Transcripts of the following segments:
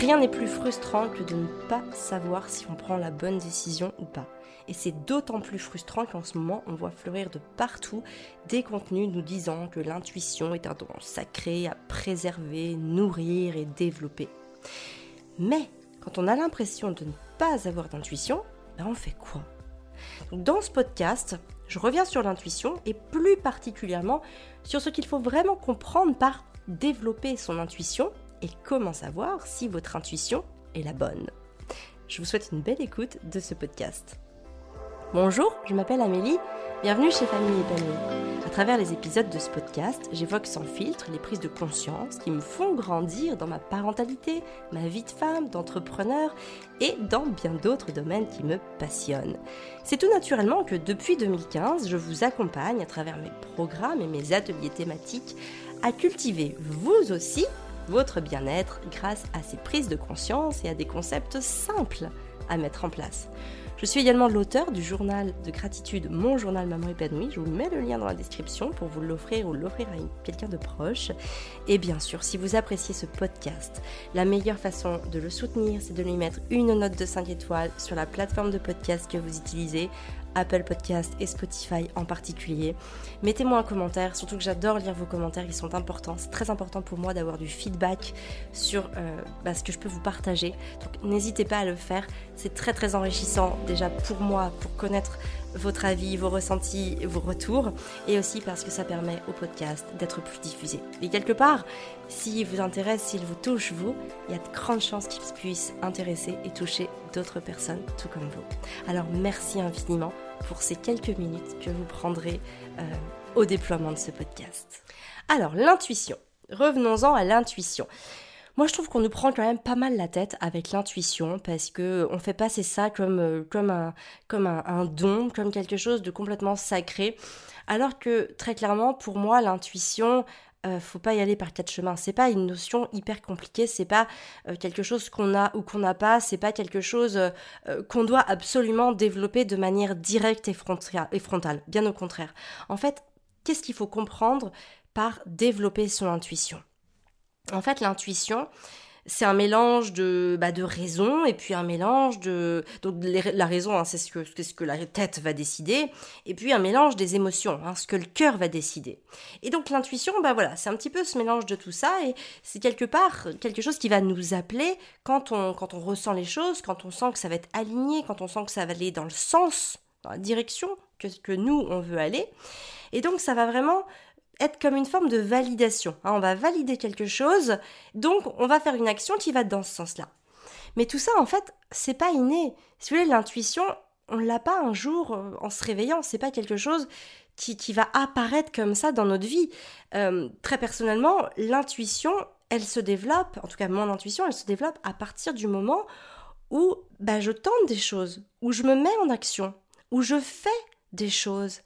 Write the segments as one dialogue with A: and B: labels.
A: Rien n'est plus frustrant que de ne pas savoir si on prend la bonne décision ou pas. Et c'est d'autant plus frustrant qu'en ce moment, on voit fleurir de partout des contenus nous disant que l'intuition est un don sacré à préserver, nourrir et développer. Mais quand on a l'impression de ne pas avoir d'intuition, ben on fait quoi? Dans ce podcast, je reviens sur l'intuition et plus particulièrement sur ce qu'il faut vraiment comprendre par développer son intuition et comment savoir si votre intuition est la bonne. Je vous souhaite une belle écoute de ce podcast. Bonjour, je m'appelle Amélie, bienvenue chez Famille Épanouie. À travers les épisodes de ce podcast, j'évoque sans filtre les prises de conscience qui me font grandir dans ma parentalité, ma vie de femme, d'entrepreneur et dans bien d'autres domaines qui me passionnent. C'est tout naturellement que depuis 2015, je vous accompagne à travers mes programmes et mes ateliers thématiques à cultiver vous aussi votre bien-être grâce à ces prises de conscience et à des concepts simples à mettre en place. Je suis également l'auteur du journal de gratitude Mon journal Maman épanouie. Je vous mets le lien dans la description pour vous l'offrir ou l'offrir à quelqu'un de proche. Et bien sûr, si vous appréciez ce podcast, la meilleure façon de le soutenir, c'est de lui mettre une note de 5 étoiles sur la plateforme de podcast que vous utilisez Apple Podcast et Spotify en particulier. Mettez-moi un commentaire, surtout que j'adore lire vos commentaires, ils sont importants. C'est très important pour moi d'avoir du feedback sur euh, bah, ce que je peux vous partager. Donc n'hésitez pas à le faire, c'est très très enrichissant déjà pour moi, pour connaître votre avis, vos ressentis, vos retours, et aussi parce que ça permet au podcast d'être plus diffusé. Et quelque part, s'il vous intéresse, s'il vous touche, vous, il y a de grandes chances qu'il puisse intéresser et toucher d'autres personnes, tout comme vous. Alors merci infiniment pour ces quelques minutes que vous prendrez euh, au déploiement de ce podcast. Alors, l'intuition. Revenons-en à l'intuition. Moi, je trouve qu'on nous prend quand même pas mal la tête avec l'intuition parce que on fait passer ça comme, euh, comme, un, don, comme quelque chose de complètement sacré. Alors que très clairement, pour moi, l'intuition, euh, faut pas y aller par quatre chemins. C'est pas une notion hyper compliquée, c'est pas euh, quelque chose qu'on a ou qu'on n'a pas, c'est pas quelque chose qu'on doit absolument développer de manière directe et frontale. Bien au contraire. En fait, qu'est-ce qu'il faut comprendre par développer son intuition? En fait, l'intuition, c'est un mélange de, bah, de raison et puis un mélange de... Donc la raison, hein, c'est ce que, ce que la tête va décider, et puis un mélange des émotions, hein, ce que le cœur va décider. Et donc l'intuition, bah voilà, c'est un petit peu ce mélange de tout ça, et c'est quelque part quelque chose qui va nous appeler quand on, quand on ressent les choses, quand on sent que ça va être aligné, quand on sent que ça va aller dans le sens, dans la direction que, que nous, on veut aller. Et donc ça va vraiment être comme une forme de validation. Hein. on va valider quelque chose, donc on va faire une action qui va dans ce sens-là. Mais tout ça, en fait, c'est pas inné. Si vous voulez, l'intuition, on l'a pas un jour euh, en se réveillant. C'est pas quelque chose qui, va apparaître comme ça dans notre vie. Euh, très personnellement, l'intuition, elle se développe, en tout cas mon intuition, elle se développe à partir du moment où bah, je tente des choses, où je me mets en action, où je fais des choses.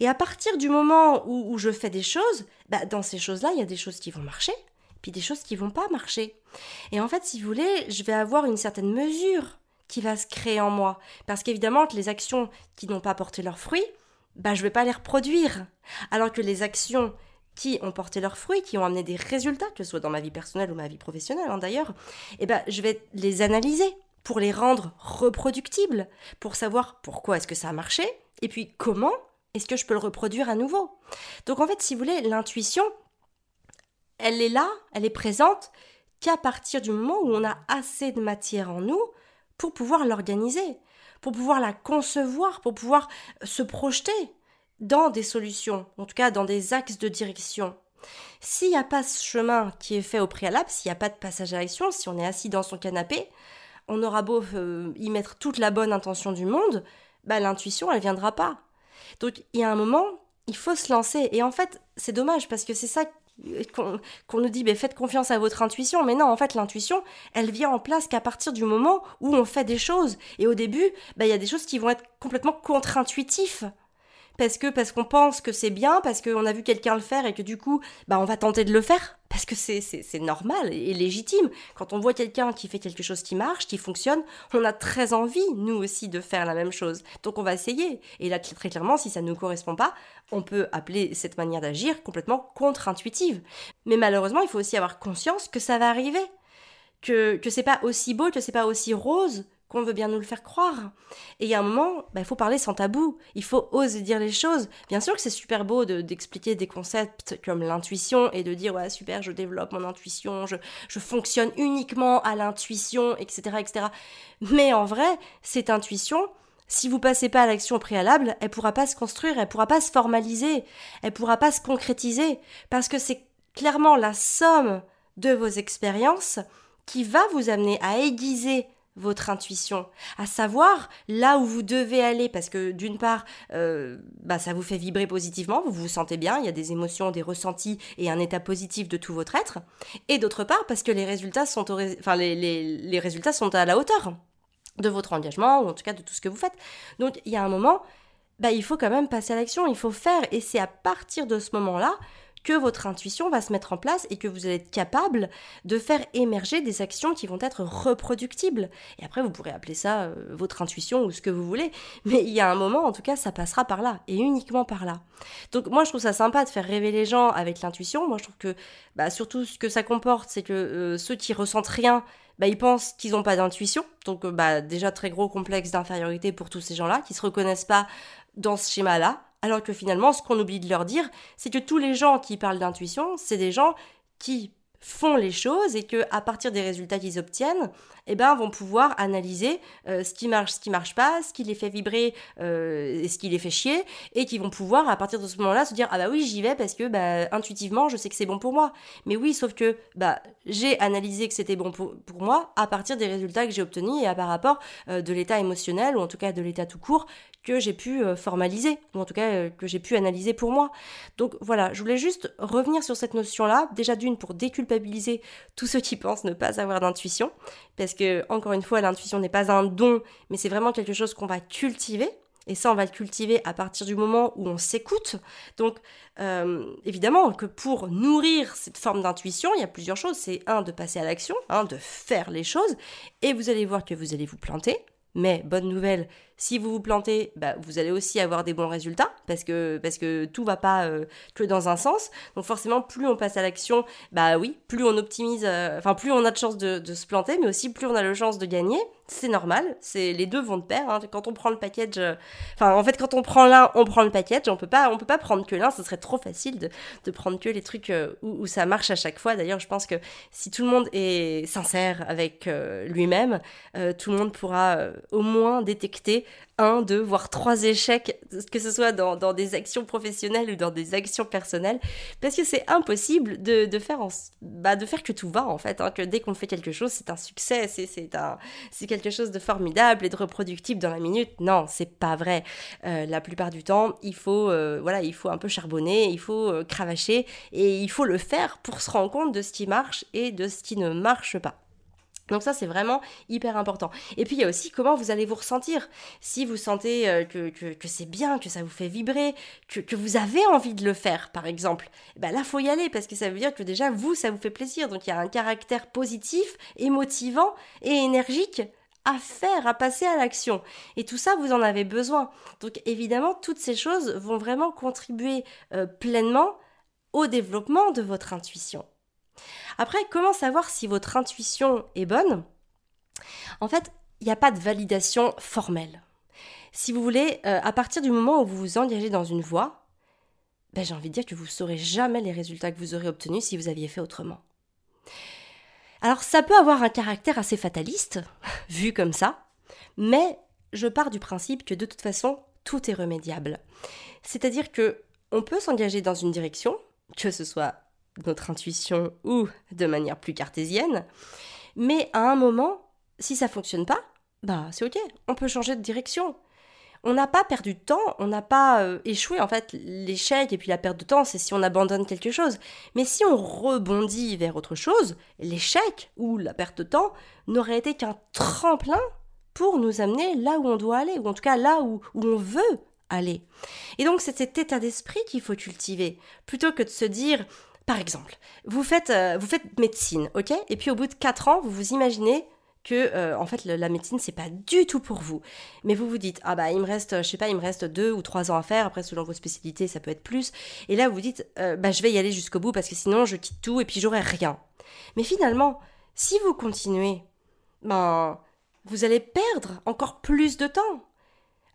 A: Et à partir du moment où, je fais des choses, bah, dans ces choses-là, il y a des choses qui vont marcher, puis des choses qui vont pas marcher. Et en fait, si vous voulez, je vais avoir une certaine mesure qui va se créer en moi. Parce qu'évidemment les actions qui n'ont pas porté leurs fruits, bah, je vais pas les reproduire. Alors que les actions qui ont porté leurs fruits, qui ont amené des résultats, que ce soit dans ma vie personnelle ou ma vie professionnelle hein, d'ailleurs, eh ben, je vais les analyser pour les rendre reproductibles, pour savoir pourquoi est-ce que ça a marché, et puis comment est-ce que je peux le reproduire à nouveau. Donc en fait, si vous voulez, l'intuition, elle est là, elle est présente qu'à partir du moment où on a assez de matière en nous pour pouvoir l'organiser, pour pouvoir la concevoir, pour pouvoir se projeter dans des solutions, en tout cas dans des axes de direction. S'il n'y a pas ce chemin qui est fait au préalable, s'il n'y a pas de passage à l'action, si on est assis dans son canapé, on aura beau euh, y mettre toute la bonne intention du monde, bah, l'intuition, elle viendra pas. Donc, il y a un moment, il faut se lancer. Et en fait, c'est dommage parce que c'est ça qu'on nous dit, faites confiance à votre intuition. Mais non, en fait, l'intuition, elle vient en place qu'à partir du moment où on fait des choses. Et au début, bah, il y a des choses qui vont être complètement contre-intuitives parce que parce qu'on pense que c'est bien, parce qu'on a vu quelqu'un le faire et que du coup, bah on va tenter de le faire parce que c'est normal et légitime. Quand on voit quelqu'un qui fait quelque chose qui marche, qui fonctionne, on a très envie nous aussi de faire la même chose. Donc on va essayer. Et là très clairement, si ça ne nous correspond pas, on peut appeler cette manière d'agir complètement contre-intuitive. Mais malheureusement, il faut aussi avoir conscience que ça va arriver que, que c'est pas aussi beau, que c'est pas aussi rose qu'on veut bien nous le faire croire. Et il y a un moment, bah, il faut parler sans tabou, il faut oser dire les choses. Bien sûr que c'est super beau d'expliquer des concepts comme l'intuition et de dire ouais super, je développe mon intuition, je, je fonctionne uniquement à l'intuition, etc., etc. Mais en vrai, cette intuition, si vous passez pas à l'action préalable, elle pourra pas se construire, elle pourra pas se formaliser, elle pourra pas se concrétiser, parce que c'est clairement la somme de vos expériences qui va vous amener à aiguiser votre intuition, à savoir là où vous devez aller, parce que d'une part, euh, bah, ça vous fait vibrer positivement, vous vous sentez bien, il y a des émotions, des ressentis et un état positif de tout votre être, et d'autre part parce que les résultats sont, enfin, les, les résultats sont à la hauteur de votre engagement, ou en tout cas de tout ce que vous faites. Donc il y a un moment, bah, il faut quand même passer à l'action, il faut faire, et c'est à partir de ce moment-là que votre intuition va se mettre en place et que vous allez être capable de faire émerger des actions qui vont être reproductibles. Et après, vous pourrez appeler ça euh, votre intuition ou ce que vous voulez, mais il y a un moment, en tout cas, ça passera par là, et uniquement par là. Donc moi, je trouve ça sympa de faire rêver les gens avec l'intuition. Moi, je trouve que bah, surtout ce que ça comporte, c'est que euh, ceux qui ressentent rien, bah, ils pensent qu'ils n'ont pas d'intuition. Donc euh, bah, déjà très gros complexe d'infériorité pour tous ces gens-là, qui se reconnaissent pas dans ce schéma-là. Alors que finalement, ce qu'on oublie de leur dire, c'est que tous les gens qui parlent d'intuition, c'est des gens qui font les choses et que à partir des résultats qu'ils obtiennent, eh ben vont pouvoir analyser euh, ce qui marche, ce qui marche pas, ce qui les fait vibrer euh, et ce qui les fait chier et qui vont pouvoir à partir de ce moment-là se dire ah bah oui j'y vais parce que bah intuitivement je sais que c'est bon pour moi. Mais oui sauf que bah j'ai analysé que c'était bon pour, moi à partir des résultats que j'ai obtenus et à par rapport euh, de l'état émotionnel ou en tout cas de l'état tout court que j'ai pu formaliser, ou en tout cas que j'ai pu analyser pour moi. Donc voilà, je voulais juste revenir sur cette notion-là, déjà d'une pour déculpabiliser tous ceux qui pensent ne pas avoir d'intuition, parce que, encore une fois, l'intuition n'est pas un don, mais c'est vraiment quelque chose qu'on va cultiver. Et ça, on va le cultiver à partir du moment où on s'écoute. Donc, euh, évidemment que pour nourrir cette forme d'intuition, il y a plusieurs choses. C'est un, de passer à l'action, hein, de faire les choses. Et vous allez voir que vous allez vous planter. Mais bonne nouvelle, si vous vous plantez, bah, vous allez aussi avoir des bons résultats parce que parce que tout va pas euh, que dans un sens. Donc forcément, plus on passe à l'action, bah oui, plus on optimise, euh, enfin plus on a de chances de, se planter, mais aussi plus on a de chance de gagner. C'est normal, c'est les deux vont de pair. Hein. Quand on prend le package, euh, enfin en fait quand on prend l'un, on prend le package. On peut pas on peut pas prendre que l'un, ce serait trop facile de, de prendre que les trucs où, ça marche à chaque fois. D'ailleurs, je pense que si tout le monde est sincère avec lui-même, tout le monde pourra au moins détecter un, deux, voire trois échecs, que ce soit dans, des actions professionnelles ou dans des actions personnelles, parce que c'est impossible de, faire bah, de faire que tout va en fait, hein, que dès qu'on fait quelque chose, c'est un succès, c'est quelque chose de formidable et de reproductible dans la minute. Non, c'est pas vrai. Euh, la plupart du temps, il faut, euh, voilà, il faut un peu charbonner, il faut euh, cravacher et il faut le faire pour se rendre compte de ce qui marche et de ce qui ne marche pas. Donc ça, c'est vraiment hyper important. Et puis, il y a aussi comment vous allez vous ressentir. Si vous sentez euh, que, c'est bien, que ça vous fait vibrer, que, que, vous avez envie de le faire, par exemple, eh ben là, faut y aller parce que ça veut dire que déjà, vous, ça vous fait plaisir. Donc, il y a un caractère positif, émotivant et énergique à faire, à passer à l'action. Et tout ça, vous en avez besoin. Donc, évidemment, toutes ces choses vont vraiment contribuer euh, pleinement au développement de votre intuition. Après, comment savoir si votre intuition est bonne? En fait, il n'y a pas de validation formelle. Si vous voulez, euh, à partir du moment où vous vous engagez dans une voie, ben, j'ai envie de dire que vous ne saurez jamais les résultats que vous aurez obtenus si vous aviez fait autrement. Alors ça peut avoir un caractère assez fataliste, vu comme ça, mais je pars du principe que de toute façon, tout est remédiable. C'est-à-dire que on peut s'engager dans une direction, que ce soit notre intuition ou de manière plus cartésienne. Mais à un moment, si ça fonctionne pas, bah c'est ok, on peut changer de direction. On n'a pas perdu de temps, on n'a pas euh, échoué. En fait, l'échec et puis la perte de temps, c'est si on abandonne quelque chose. Mais si on rebondit vers autre chose, l'échec ou la perte de temps n'aurait été qu'un tremplin pour nous amener là où on doit aller, ou en tout cas là où, où on veut aller. Et donc c'est cet état d'esprit qu'il faut cultiver, plutôt que de se dire par exemple, vous faites, euh, vous faites médecine, ok? Et puis au bout de 4 ans, vous vous imaginez que euh, en fait la médecine c'est pas du tout pour vous. Mais vous vous dites ah bah il me reste je sais pas il me reste deux ou trois ans à faire après selon vos spécialités ça peut être plus et là vous dites euh, bah je vais y aller jusqu'au bout parce que sinon je quitte tout et puis j'aurai rien. Mais finalement Si vous continuez, ben, vous allez perdre encore plus de temps.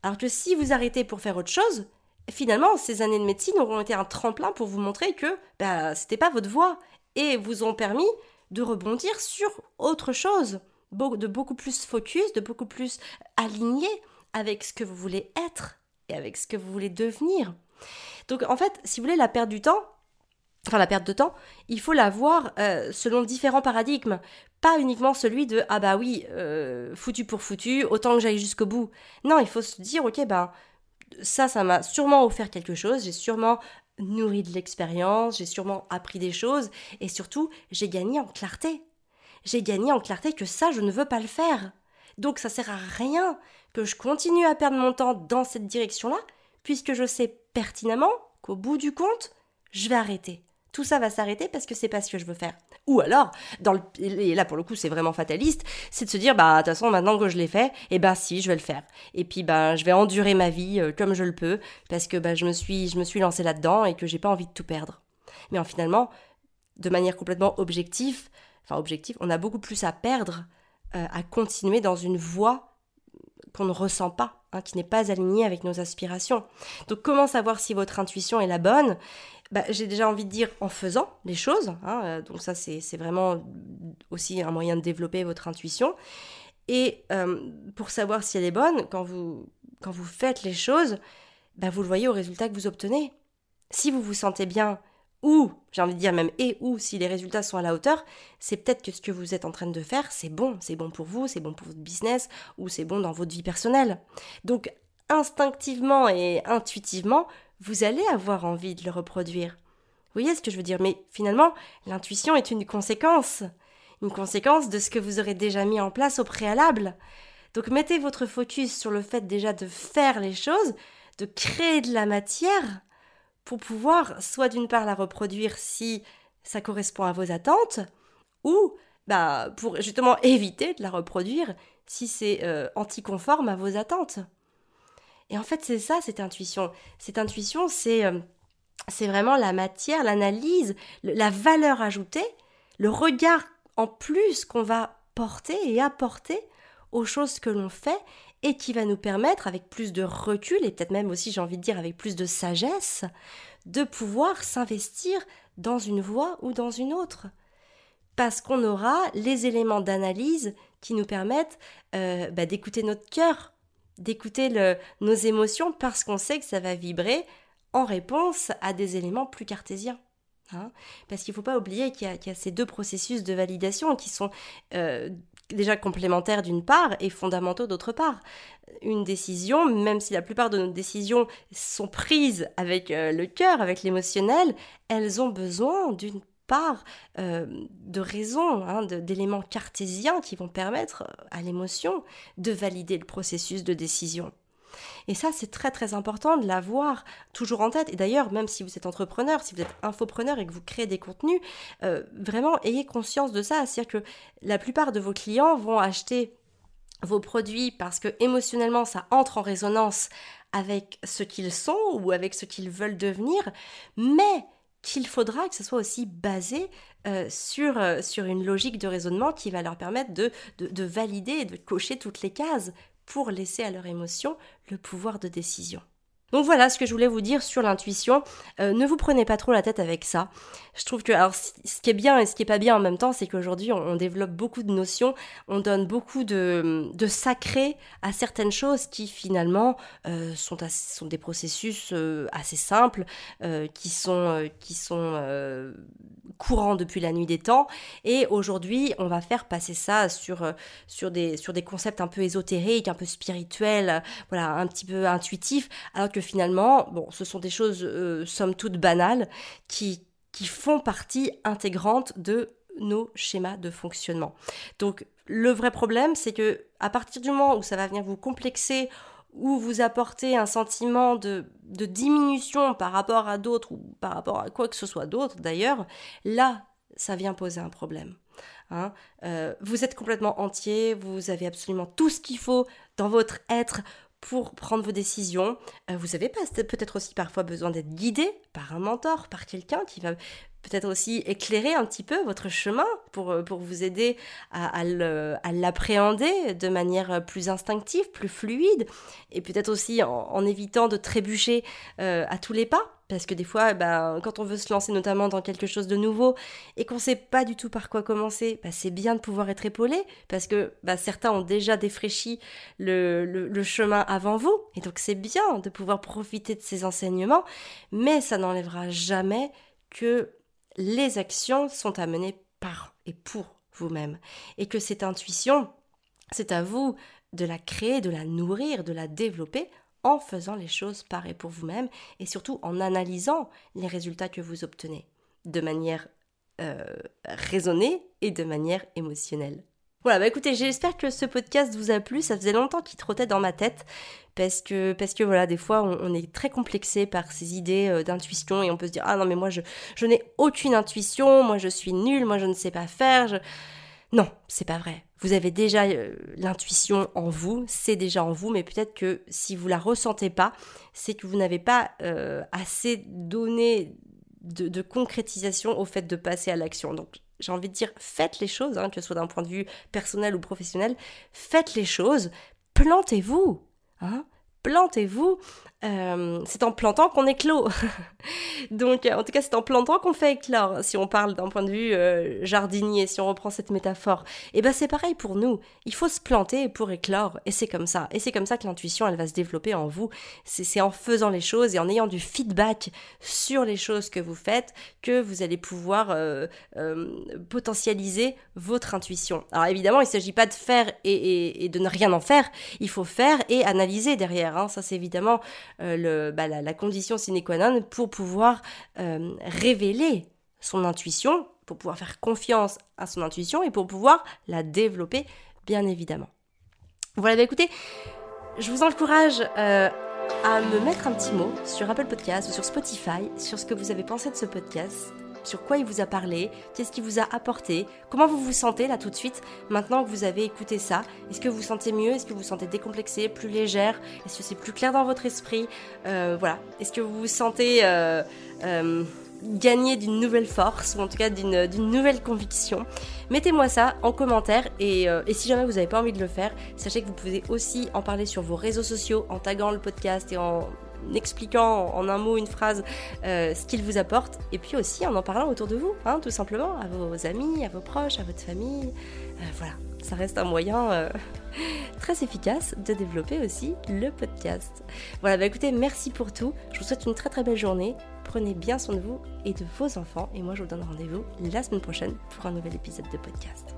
A: Alors que si vous arrêtez pour faire autre chose, finalement, ces années de médecine auront été un tremplin pour vous montrer que ce n'était pas votre voie et vous ont permis de rebondir sur autre chose, de beaucoup plus focus, de beaucoup plus aligné avec ce que vous voulez être et avec ce que vous voulez devenir. Donc en fait, si vous voulez la perte du temps, enfin la perte de temps, il faut la voir euh, selon différents paradigmes, pas uniquement celui de ah bah oui, euh, foutu pour foutu, autant que j'aille jusqu'au bout. Non, il faut se dire ok ben ça, ça m'a sûrement offert quelque chose, j'ai sûrement nourri de l'expérience, j'ai sûrement appris des choses et surtout j'ai gagné en clarté. J'ai gagné en clarté que ça, je ne veux pas le faire. Donc ça sert à rien que je continue à perdre mon temps dans cette direction-là, puisque je sais pertinemment qu'au bout du compte, je vais arrêter. Tout ça va s'arrêter parce que c'est pas ce que je veux faire. Ou alors, dans le, et là pour le coup c'est vraiment fataliste, c'est de se dire bah de toute façon maintenant que je l'ai fait, et eh ben si je vais le faire. Et puis ben je vais endurer ma vie euh, comme je le peux parce que ben, je me suis je me suis lancé là-dedans et que j'ai pas envie de tout perdre. Mais en finalement, de manière complètement objective, enfin objective, on a beaucoup plus à perdre euh, à continuer dans une voie qu'on ne ressent pas, hein, qui n'est pas alignée avec nos aspirations. Donc comment savoir si votre intuition est la bonne? Bah, J'ai déjà envie de dire en faisant les choses. Hein, euh, donc ça c'est vraiment aussi un moyen de développer votre intuition. Et euh, pour savoir si elle est bonne, quand vous, quand vous faites les choses, bah, vous le voyez au résultat que vous obtenez. Si vous vous sentez bien ou, j'ai envie de dire même et ou, si les résultats sont à la hauteur, c'est peut-être que ce que vous êtes en train de faire, c'est bon, c'est bon pour vous, c'est bon pour votre business, ou c'est bon dans votre vie personnelle. Donc, instinctivement et intuitivement, vous allez avoir envie de le reproduire. Vous voyez ce que je veux dire? Mais finalement, l'intuition est une conséquence. Une conséquence de ce que vous aurez déjà mis en place au préalable. Donc mettez votre focus sur le fait déjà de faire les choses, de créer de la matière, pour pouvoir soit d'une part la reproduire si ça correspond à vos attentes, ou bah, pour justement éviter de la reproduire si c'est euh, anticonforme à vos attentes. Et en fait, c'est ça, cette intuition. Cette intuition, c'est euh, vraiment la matière, l'analyse, la valeur ajoutée, le regard en plus qu'on va porter et apporter aux choses que l'on fait et qui va nous permettre, avec plus de recul et peut-être même aussi, j'ai envie de dire, avec plus de sagesse, de pouvoir s'investir dans une voie ou dans une autre. Parce qu'on aura les éléments d'analyse qui nous permettent euh, bah, d'écouter notre cœur, d'écouter nos émotions, parce qu'on sait que ça va vibrer en réponse à des éléments plus cartésiens. Hein. parce qu'il ne faut pas oublier qu'il y, a ces deux processus de validation qui sont euh, déjà complémentaires d'une part et fondamentaux d'autre part. Une décision, même si la plupart de nos décisions sont prises avec euh, le cœur, avec l'émotionnel, elles ont besoin d'une part euh, de raison, hein, d'éléments cartésiens qui vont permettre à l'émotion de valider le processus de décision. Et ça, c'est très très important de l'avoir toujours en tête. Et d'ailleurs, même si vous êtes entrepreneur, si vous êtes infopreneur et que vous créez des contenus, euh, vraiment ayez conscience de ça. C'est-à-dire que la plupart de vos clients vont acheter vos produits parce que émotionnellement ça entre en résonance avec ce qu'ils sont ou avec ce qu'ils veulent devenir, mais qu'il faudra que ce soit aussi basé euh, sur, euh, sur une logique de raisonnement qui va leur permettre de, de, de valider et de cocher toutes les cases pour laisser à leur émotion le pouvoir de décision. Donc voilà ce que je voulais vous dire sur l'intuition. Euh, ne vous prenez pas trop la tête avec ça. Je trouve que ce qui est bien et ce qui est pas bien en même temps, c'est qu'aujourd'hui on, développe beaucoup de notions, on donne beaucoup de, de sacré à certaines choses qui finalement euh, sont, des processus euh, assez simples, qui sont courants depuis la nuit des temps. Et aujourd'hui, on va faire passer ça sur des concepts un peu ésotériques, un peu spirituels, voilà, un petit peu intuitifs, finalement, bon, ce sont des choses euh, somme toute banales qui, qui font partie intégrante de nos schémas de fonctionnement. Donc le vrai problème, c'est que à partir du moment où ça va venir vous complexer ou vous apporter un sentiment de, de diminution par rapport à d'autres ou par rapport à quoi que ce soit d'autre d'ailleurs, là, ça vient poser un problème. Hein. Euh, vous êtes complètement entier, vous avez absolument tout ce qu'il faut dans votre être pour prendre vos décisions. Euh, vous avez peut-être aussi parfois besoin d'être guidé par un mentor, par quelqu'un qui va peut-être aussi éclairer un petit peu votre chemin pour, euh, pour vous aider à, à l'appréhender de manière plus instinctive, plus fluide, et peut-être aussi en, évitant de trébucher euh, à tous les pas. Parce que des fois, ben, quand on veut se lancer notamment dans quelque chose de nouveau et qu'on ne sait pas du tout par quoi commencer, ben, c'est bien de pouvoir être épaulé parce que ben, certains ont déjà défraîchi le, le, chemin avant vous. Et donc c'est bien de pouvoir profiter de ces enseignements, mais ça n'enlèvera jamais que les actions sont à mener par et pour vous-même. Et que cette intuition, c'est à vous de la créer, de la nourrir, de la développer en faisant les choses par et pour vous-même et surtout en analysant les résultats que vous obtenez de manière euh, raisonnée et de manière émotionnelle. Voilà, bah écoutez, j'espère que ce podcast vous a plu. Ça faisait longtemps qu'il trottait dans ma tête parce que, parce que voilà, des fois, on, est très complexé par ces idées euh, d'intuition et on peut se dire ah non mais moi je, n'ai aucune intuition, moi je suis nulle, moi je ne sais pas faire. Je... Non, c'est pas vrai. Vous avez déjà euh, l'intuition en vous, c'est déjà en vous, mais peut-être que si vous la ressentez pas, c'est que vous n'avez pas euh, assez donné de, de, concrétisation au fait de passer à l'action. Donc j'ai envie de dire, faites les choses, hein, que ce soit d'un point de vue personnel ou professionnel, faites les choses, plantez-vous. Hein plantez-vous euh, c'est en plantant qu'on éclot. Donc, en tout cas, c'est en plantant qu'on fait éclore, si on parle d'un point de vue euh, jardinier, si on reprend cette métaphore. Et eh ben, c'est pareil pour nous. Il faut se planter pour éclore, et c'est comme ça. Et c'est comme ça que l'intuition, elle va se développer en vous. C'est en faisant les choses et en ayant du feedback sur les choses que vous faites que vous allez pouvoir euh, potentialiser votre intuition. Alors, évidemment, il ne s'agit pas de faire et, de ne rien en faire. Il faut faire et analyser derrière. Hein. Ça, c'est évidemment euh, le, bah, la, condition sine qua non pour pouvoir euh, révéler son intuition, pour pouvoir faire confiance à son intuition et pour pouvoir la développer, bien évidemment. Voilà, bah, écoutez, je vous encourage euh, à me mettre un petit mot sur Apple Podcast ou sur Spotify sur ce que vous avez pensé de ce podcast sur quoi il vous a parlé, qu'est-ce qui vous a apporté, comment vous vous sentez là tout de suite maintenant que vous avez écouté ça. Est-ce que vous sentez mieux? Est-ce que vous sentez décomplexé, plus légère? Est-ce que c'est plus clair dans votre esprit? Euh, Voilà. Est-ce que vous vous sentez euh, euh, gagner d'une nouvelle force ou en tout cas d'une nouvelle conviction? Mettez-moi ça en commentaire et, et si jamais vous n'avez pas envie de le faire, sachez que vous pouvez aussi en parler sur vos réseaux sociaux en taguant le podcast et en expliquant en un mot, une phrase, euh, ce qu'il vous apporte, et puis aussi en en parlant autour de vous, hein, tout simplement, à vos amis, à vos proches, à votre famille. Euh, voilà, ça reste un moyen euh, très efficace de développer aussi le podcast. Voilà, bah écoutez, merci pour tout. Je vous souhaite une très très belle journée. Prenez bien soin de vous et de vos enfants. Et moi, je vous donne rendez-vous la semaine prochaine pour un nouvel épisode de podcast.